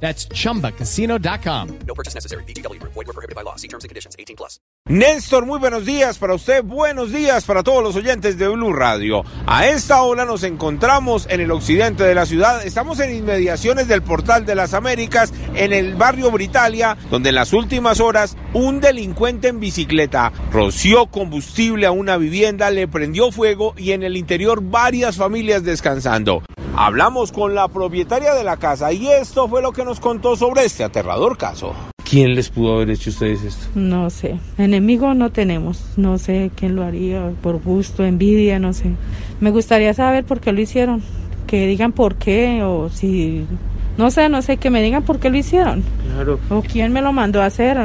That's chumbacasino.com. No purchase necessary. BGW. Void were prohibited by law. See terms and conditions. 18 plus. Néstor, muy buenos días para usted, buenos días para todos los oyentes de Blue Radio. A esta hora nos encontramos en el occidente de la ciudad, estamos en inmediaciones del Portal de las Américas, en el barrio Britalia, donde en las últimas horas un delincuente en bicicleta roció combustible a una vivienda, le prendió fuego y en el interior varias familias descansando. Hablamos con la propietaria de la casa y esto fue lo que nos contó sobre este aterrador caso. ¿Quién les pudo haber hecho a ustedes esto? No sé, enemigo no tenemos, no sé quién lo haría, por gusto, envidia, no sé. Me gustaría saber por qué lo hicieron, que digan por qué o si, no sé, no sé, que me digan por qué lo hicieron Claro. o quién me lo mandó a hacer,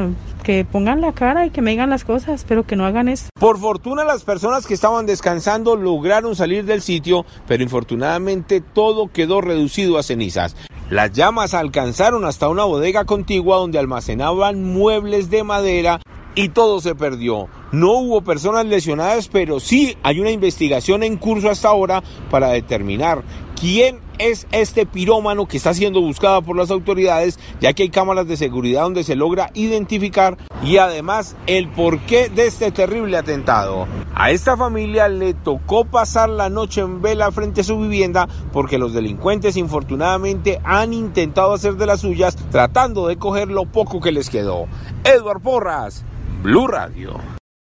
que pongan la cara y que me digan las cosas, pero que no hagan eso. Por fortuna las personas que estaban descansando lograron salir del sitio, pero infortunadamente todo quedó reducido a cenizas. Las llamas alcanzaron hasta una bodega contigua donde almacenaban muebles de madera y todo se perdió. No hubo personas lesionadas, pero sí hay una investigación en curso hasta ahora para determinar quién es este pirómano que está siendo buscado por las autoridades, ya que hay cámaras de seguridad donde se logra identificar y además el porqué de este terrible atentado. A esta familia le tocó pasar la noche en vela frente a su vivienda porque los delincuentes infortunadamente han intentado hacer de las suyas tratando de coger lo poco que les quedó. Edward Porras, Blue Radio.